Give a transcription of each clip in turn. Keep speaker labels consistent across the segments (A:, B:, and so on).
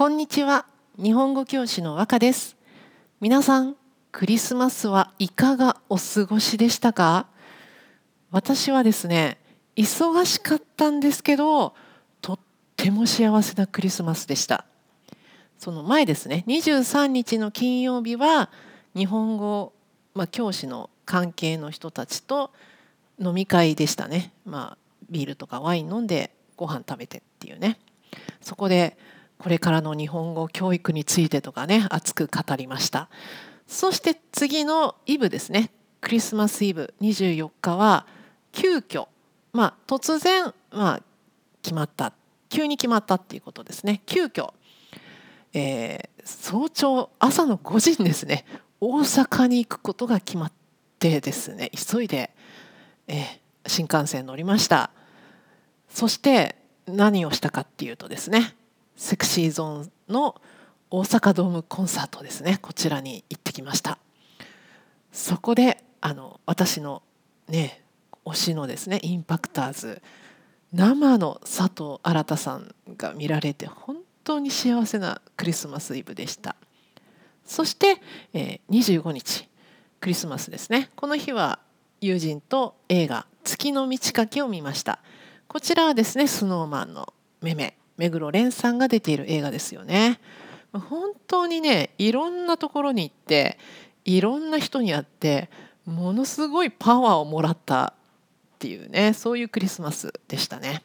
A: こんにちは。日本語教師の和歌です。皆さんクリスマスはいかがお過ごしでしたか？私はですね忙しかったんですけどとっても幸せなクリスマスでした。その前ですね23日の金曜日は日本語、まあ、教師の関係の人たちと飲み会でしたね。まあビールとかワイン飲んでご飯食べてっていうね。そこでこれからの日本語教育についてとかね熱く語りました。そして次のイブですね。クリスマスイブ24日は急遽まあ突然まあ決まった。急に決まったっていうことですね。急遽、えー、早朝朝の5時にですね大阪に行くことが決まってですね。急いで、えー、新幹線乗りました。そして何をしたかっていうとですねセクシーゾーンの大阪ドームコンサートですね。こちらに行ってきました。そこであの私のね推しのですねインパクターズ生の佐藤新さんが見られて本当に幸せなクリスマスイブでした。そして、えー、25日クリスマスですね。この日は友人と映画「月の満ち欠け」を見ました。こちらはですねスノーマンのめめ目黒蓮さんが出ている映画ですよね本当にねいろんなところに行っていろんな人に会ってものすごいパワーをもらったっていうねそういうクリスマスでしたね。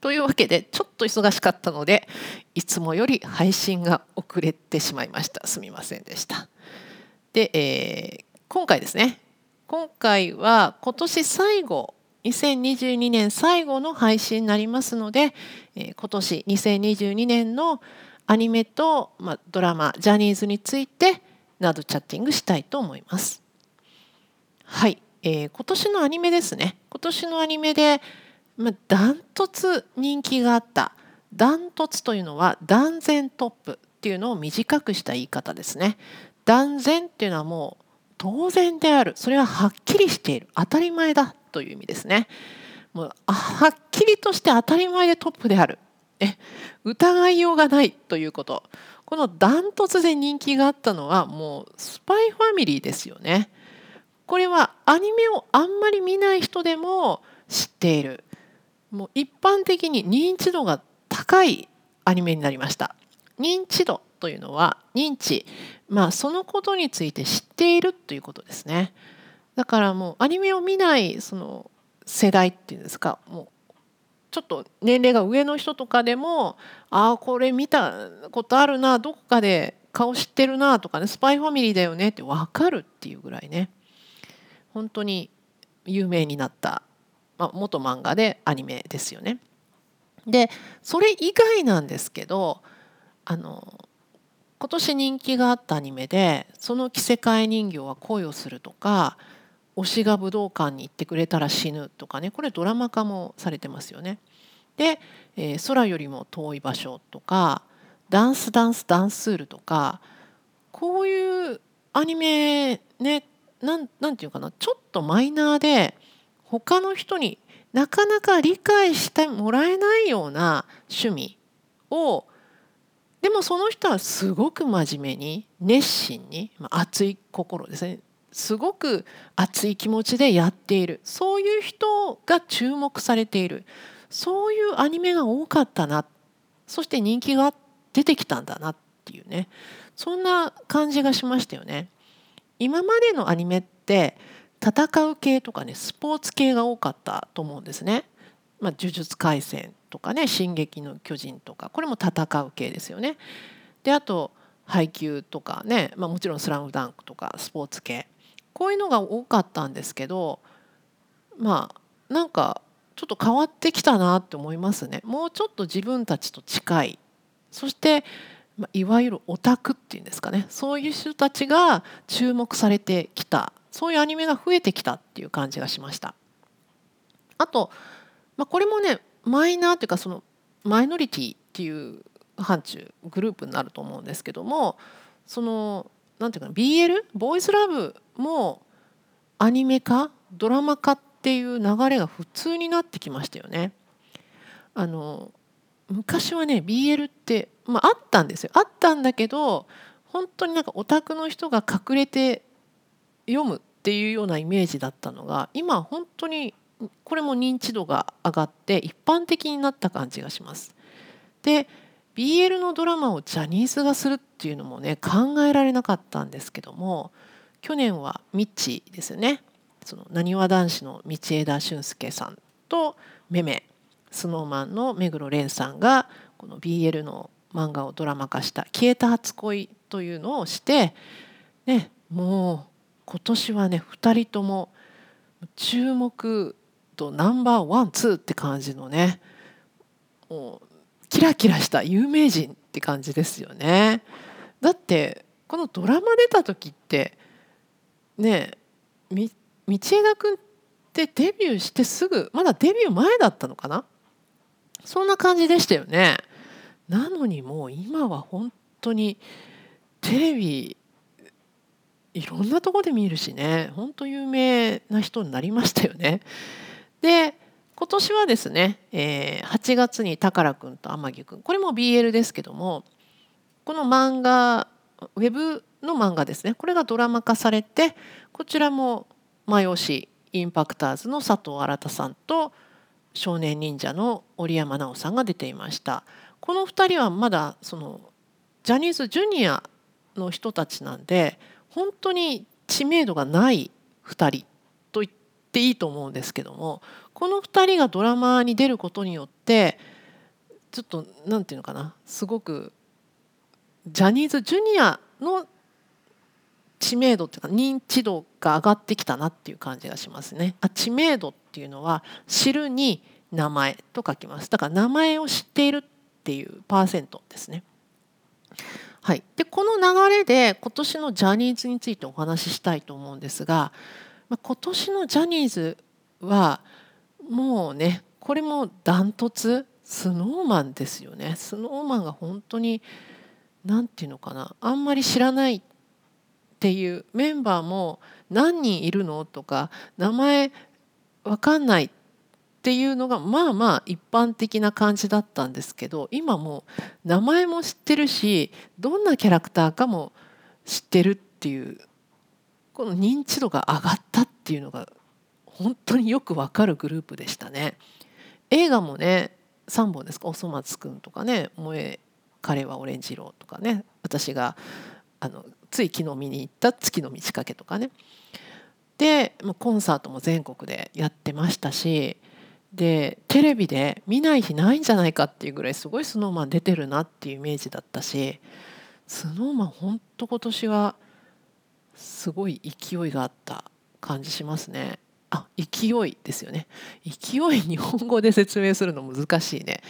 A: というわけでちょっと忙しかったのでいつもより配信が遅れてしまいましたすみませんでした。で、えー、今回ですね今回は今年最後2022年最後の配信になりますので、えー、今年2022年のアニメと、まあ、ドラマジャニーズについてなどチャッティングしたいと思います。はい、えー、今年のアニメですね。今年のアニメで、まあ、ダントツ人気があった。ダントツというのは断然トップっていうのを短くした言い方ですね。断然っていうのはもう当然である。それははっきりしている。当たり前だ。という意味ですね。もうはっきりとして当たり前でトップであるえ疑いようがないということこのダントツで人気があったのはもうスパイファミリーですよね。これはアニメをあんまり見ない人でも知っているもう一般的に認知度が高いアニメになりました。認知度というのは認知まあそのことについて知っているということですね。だからもうアニメを見ないその世代っていうんですかもうちょっと年齢が上の人とかでもああこれ見たことあるなどこかで顔知ってるなとかねスパイファミリーだよねって分かるっていうぐらいね本当に有名になった、まあ、元漫画でアニメですよね。でそれ以外なんですけどあの今年人気があったアニメで「その着せ替え人形は恋をする」とか推しが武道館に行ってくれたら死ぬとかねこれドラマ化もされてますよね。で、えー、空よりも遠い場所とかダンスダンスダンスールとかこういうアニメねなんなんていうかなちょっとマイナーで他の人になかなか理解してもらえないような趣味をでもその人はすごく真面目に熱心に、まあ、熱い心ですねすごく熱い気持ちでやっている。そういう人が注目されている。そういうアニメが多かったな。そして人気が出てきたんだなっていうね。そんな感じがしましたよね。今までのアニメって戦う系とかねスポーツ系が多かったと思うんですね。まあ、呪術廻戦とかね「進撃の巨人」とか。これも戦う系ですよね。であと配球とかね、まあ、もちろん「スラムダンクとかスポーツ系。こういうのが多かったんですけどまあなんかちょっと変わってきたなって思いますね。もうちょっと自分たちと近いそしてまいわゆるオタクっていうんですかねそういう人たちが注目されてきたそういうアニメが増えてきたっていう感じがしました。あと、まあ、これもねマイナーっていうかそのマイノリティっていう範疇グループになると思うんですけどもそのなんていうか BL ボーイズラブもアニメ化？ドラマ化っていう流れが普通になってきましたよね。あの昔はね BL って、まあ、あったんですよあったんだけど本当になんかオタクの人が隠れて読むっていうようなイメージだったのが今本当にこれも認知度が上がって一般的になった感じがします。で BL のドラマをジャニーズがするっていうのもね考えられなかったんですけども去年はミッチですよね。そのなにわ男子の道枝俊介さんとめめ SnowMan の目黒蓮さんがこの BL の漫画をドラマ化した「消えた初恋」というのをして、ね、もう今年はね2人とも注目度ナンバーワンツーって感じのねもキラキラした有名人って感じですよね。だってこのドラマ出た時ってね道枝君ってデビューしてすぐまだデビュー前だったのかな？そんな感じでしたよね。なのにもう今は本当にテレビいろんなとこで見るしね本当有名な人になりましたよね。で今年はですね、えー、8月に宝くんと天城くん。これも BL ですけどもこの漫画ウェブの漫画ですね。これがドラマ化されてこちらも前押しインパクターズの佐藤新さんと少年忍者の織山直さんが出ていました。この2人はまだそのジャニーズジュニアの人たちなんで本当に知名度がない2人。っていいと思うんですけどもこの2人がドラマに出ることによってちょっと何て言うのかなすごくジャニーズジュニアの知名度っていうか認知度が上がってきたなっていう感じがしますね。あ知名度っていうのは知るに名前と書きます。だから名前を知っているっていうパーセントですね。はい、でこの流れで今年のジャニーズについてお話ししたいと思うんですが、まあ、今年のジャニーズはもうねこれもダントツスノーマンですよね。スノーマンが本当に何て言うのかな。あんまり知らないっていうメンバーも何人いるのとか名前わかんないっていうのがまあまあ一般的な感じだったんですけど今もう名前も知ってるしどんなキャラクターかも知ってるっていうこの認知度が上がったっていうのが本当によくわかるグループでしたね。映画もね3本ですか「おそ松くん」とかね「萌え彼はオレンジ色」とかね私があのつい昨日見に行った「月の満ち欠け」とかねでコンサートも全国でやってましたしでテレビで見ない日ないんじゃないかっていうぐらいすごい SnowMan 出てるなっていうイメージだったし SnowMan ほんと今年はすごい勢いがあった感じしますね。あ勢いですよね。勢い日本語で説明するの難しいね。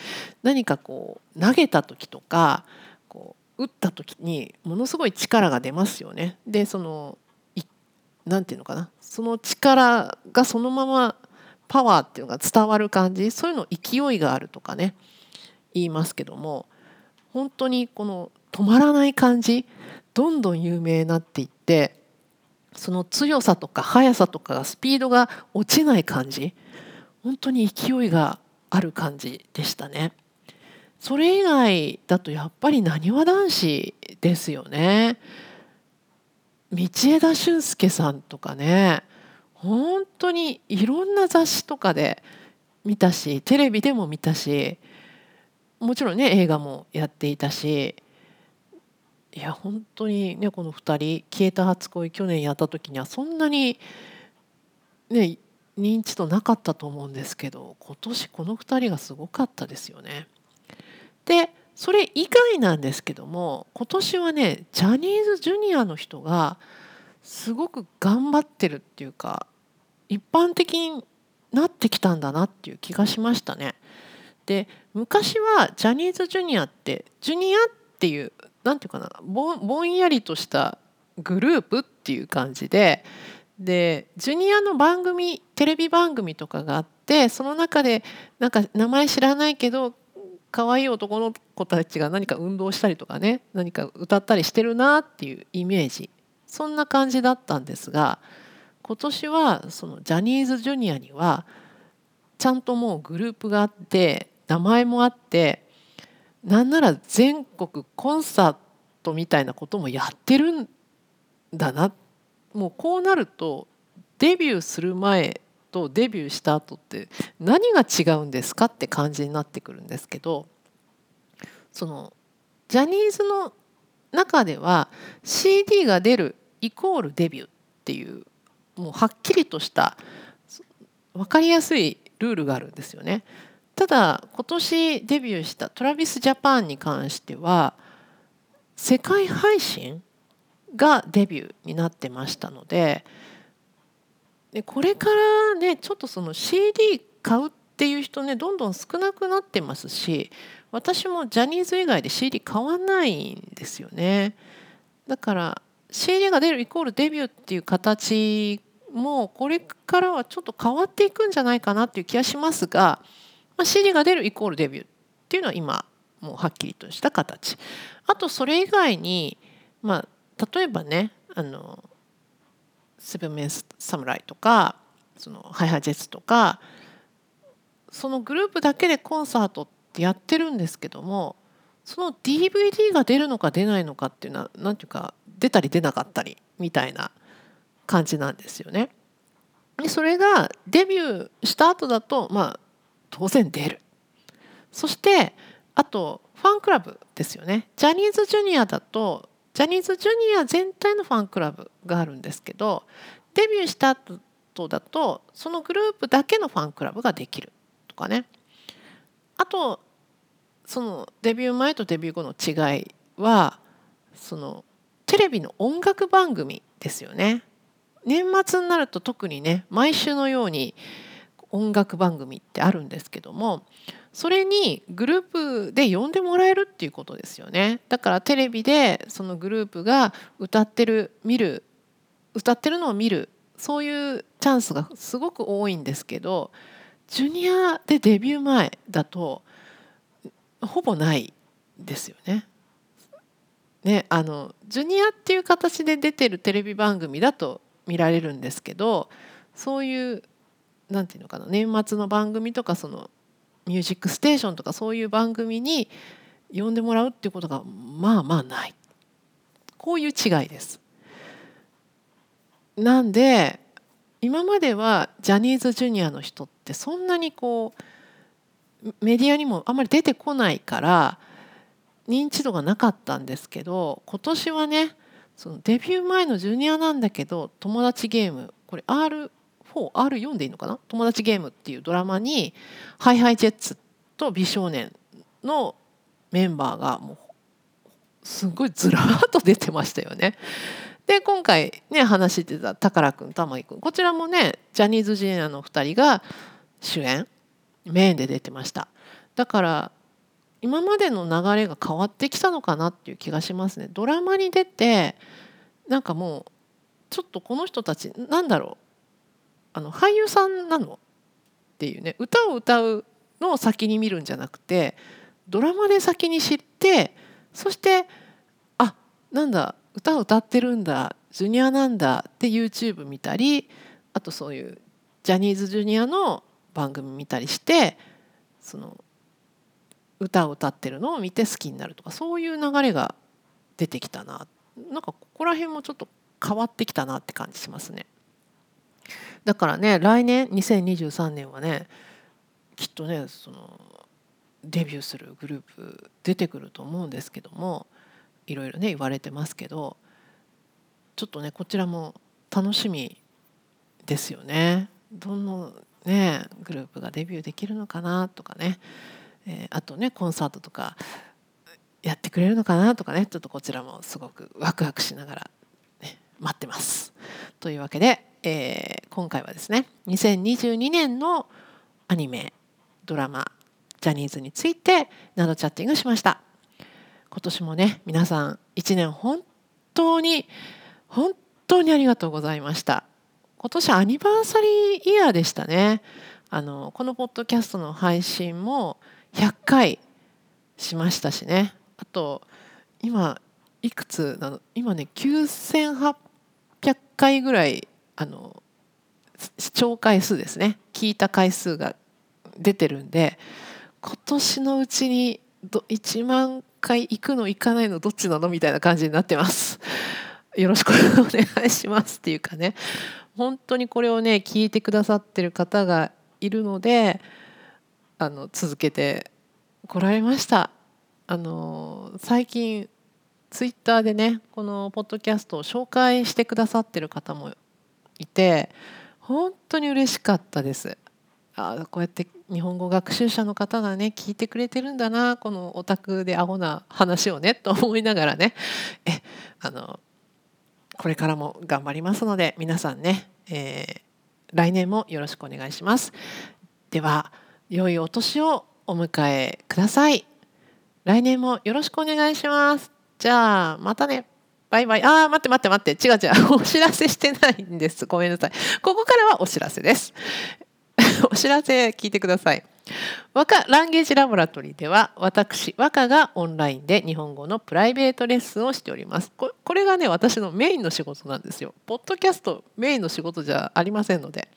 A: 何かこう投げた時とかこう打った時にものすごい力が出ますよね。でその何て言うのかな。その力がそのままパワーっていうのが伝わる感じ。そういうの勢いがあるとかね言いますけども本当にこの止まらない感じどんどん有名になっていってその強さとか速さとかスピードが落ちない感じ本当に勢いがある感じでしたね。それ以外だとやっぱりなにわ男子ですよね。道枝俊介さんとかね本当にいろんな雑誌とかで見たしテレビでも見たしもちろんね映画もやっていたしいや本当にねこの2人「消えた初恋」去年やった時にはそんなにね認知度なかったと思うんですけど今年この2人がすごかったですよね。でそれ以外なんですけども今年はねジャニーズジュニアの人がすごく頑張ってるっていうか一般的になってきたんだなっていう気がしましたね。で昔はジャニーズジュニアってジュニアっていう何て言うかなぼぼんやりとしたグループっていう感じででジュニアの番組テレビ番組とかがあってその中でなんか名前知らないけど可愛い男の子たちが何か運動したりとかね何か歌ったりしてるなっていうイメージ。そんな感じだったんですが今年はそのジャニーズジュニアにはちゃんともうグループがあって名前もあってなんなら全国コンサートみたいなこともやってるんだなもうこうなるとデビューする前とデビューした後って何が違うんですかって感じになってくるんですけどそのジャニーズの中では CD が出るイコールデビューっていうもうはっきりとした分かりやすいルールがあるんですよね。ただ今年デビューした TravisJapan に関しては世界配信がデビューになってましたのででこれからねちょっとその CD 買うっていう人ねどんどん少なくなってますし私もジャニーズ以外で CD 買わないんですよね。だから CD が出るイコールデビューっていう形もこれからはちょっと変わっていくんじゃないかなっていう気がしますが、まあ、CD が出るイコールデビューっていうのは今もうはっきりとした形あとそれ以外にまあ例えばねあのセブンメンス侍とかそのハイハイジェッツとかそのグループだけでコンサートってやってるんですけどもその DVD が出るのか出ないのかっていうのは何ていうか出たり出なかったりみたいな感じなんですよね。でそれがデビューした後だとまあ当然出る。そしてあとファンクラブですよね。ジャニーズジュニアだとジャニーズジュニア全体のファンクラブがあるんですけどデビューした後だとそのグループだけのファンクラブができるとかねあとそのデビュー前とデビュー後の違いはそのテレビの音楽番組ですよね年末になると特にね毎週のように音楽番組ってあるんですけどもそれにグループで呼んでもらえるっていうことですよねだからテレビでそのグループが歌ってる見る歌ってるのを見るそういうチャンスがすごく多いんですけどジュニアでデビュー前だとほぼないですよね。ねあのジュニアっていう形で出てるテレビ番組だと見られるんですけどそういうなんていうのかな年末の番組とかその「ミュージックステーション」とかそういう番組に呼んでもらうっていうことがまあまあないこういう違いです。なんで今まではジャニーズジュニアの人ってそんなにこうメディアにもあんまり出てこないから認知度がなかったんですけど今年はねそのデビュー前のジュニアなんだけど友達ゲームこれ R R4R4 でいいのかな？友達ゲームっていうドラマに ＨｉＨｉＪets と美少年のメンバーがもうすごいずらーっと出てましたよね。で今回ね話してた宝くん玉井くんこちらもねジャニーズジュニアの2人が主演メインで出てました。だから今までの流れが変わってきたのかなっていう気がしますね。ドラマに出てなんかもうちょっとこの人たちなんだろう？あの俳優さんなの？っていうね歌を歌うのを先に見るんじゃなくてドラマで先に知ってそしてあなんだ歌を歌ってるんだジュニアなんだって YouTube 見たりあとそういうジャニーズジュニアの番組見たりしてその歌を歌ってるのを見て好きになるとかそういう流れが出てきたななんかここら辺もちょっと変わってきたなって感じしますね。だからね来年2023年はねきっとねそのデビューするグループ出てくると思うんですけどもいろいろね言われてますけどちょっとねこちらも楽しみですよね。どのねグループがデビューできるのかなとかねえー、あとねコンサートとかやってくれるのかなとかねちょっとこちらもすごくワクワクしながら、ね、待ってます。というわけで、えー、今回はですね2022年のアニメドラマジャニーズについてナドチャッティングしました。今年もね皆さん1年本当に本当にありがとうございました。今年アニバーサリーイヤーでしたね。あのこのポッドキャストの配信も100回しましたしねあと今いくつなの？今ね9800回ぐらいあの視聴回数ですね聞いた回数が出てるんで今年のうちにど1万回行くの行かないのどっちなのみたいな感じになってます。よろしくお願いしますっていうかね本当にこれをね聞いてくださってる方がいるのであの続けてこられました。あの最近ツイッターでねこのポッドキャストを紹介してくださってる方もいて本当に嬉しかったです。あこうやって日本語学習者の方がね聞いてくれてるんだなこのオタクでアホな話をねと思いながらねえあのこれからも頑張りますので皆さんね、えー、来年もよろしくお願いします。では良いお年をお迎えください。来年もよろしくお願いします。じゃあまたね。バイバイ。ああ、待って待って待って。違う違う。お知らせしてないんです。ごめんなさい。ここからはお知らせです。お知らせ聞いてください。和歌ランゲージラボラトリーでは私和歌がオンラインで日本語のプライベートレッスンをしておりますこれがね私のメインの仕事なんですよポッドキャストメインの仕事じゃありませんので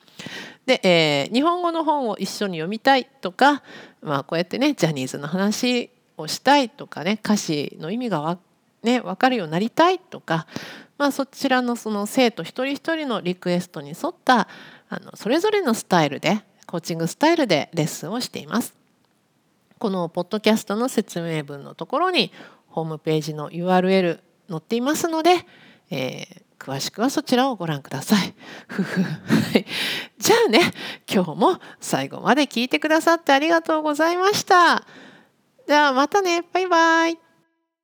A: で、えー、日本語の本を一緒に読みたいとか、まあ、こうやってねジャニーズの話をしたいとかね歌詞の意味がわ、ね、分かるようになりたいとか、まあ、そちらのその生徒一人一人のリクエストに沿ったあのそれぞれのスタイルでコーチングスタイルでレッスンをしています。このポッドキャストの説明文のところにホームページの URL 載っていますので、えー、詳しくはそちらをご覧ください。じゃあね今日も最後まで聞いてくださってありがとうございました。じゃあまたねバイバイ。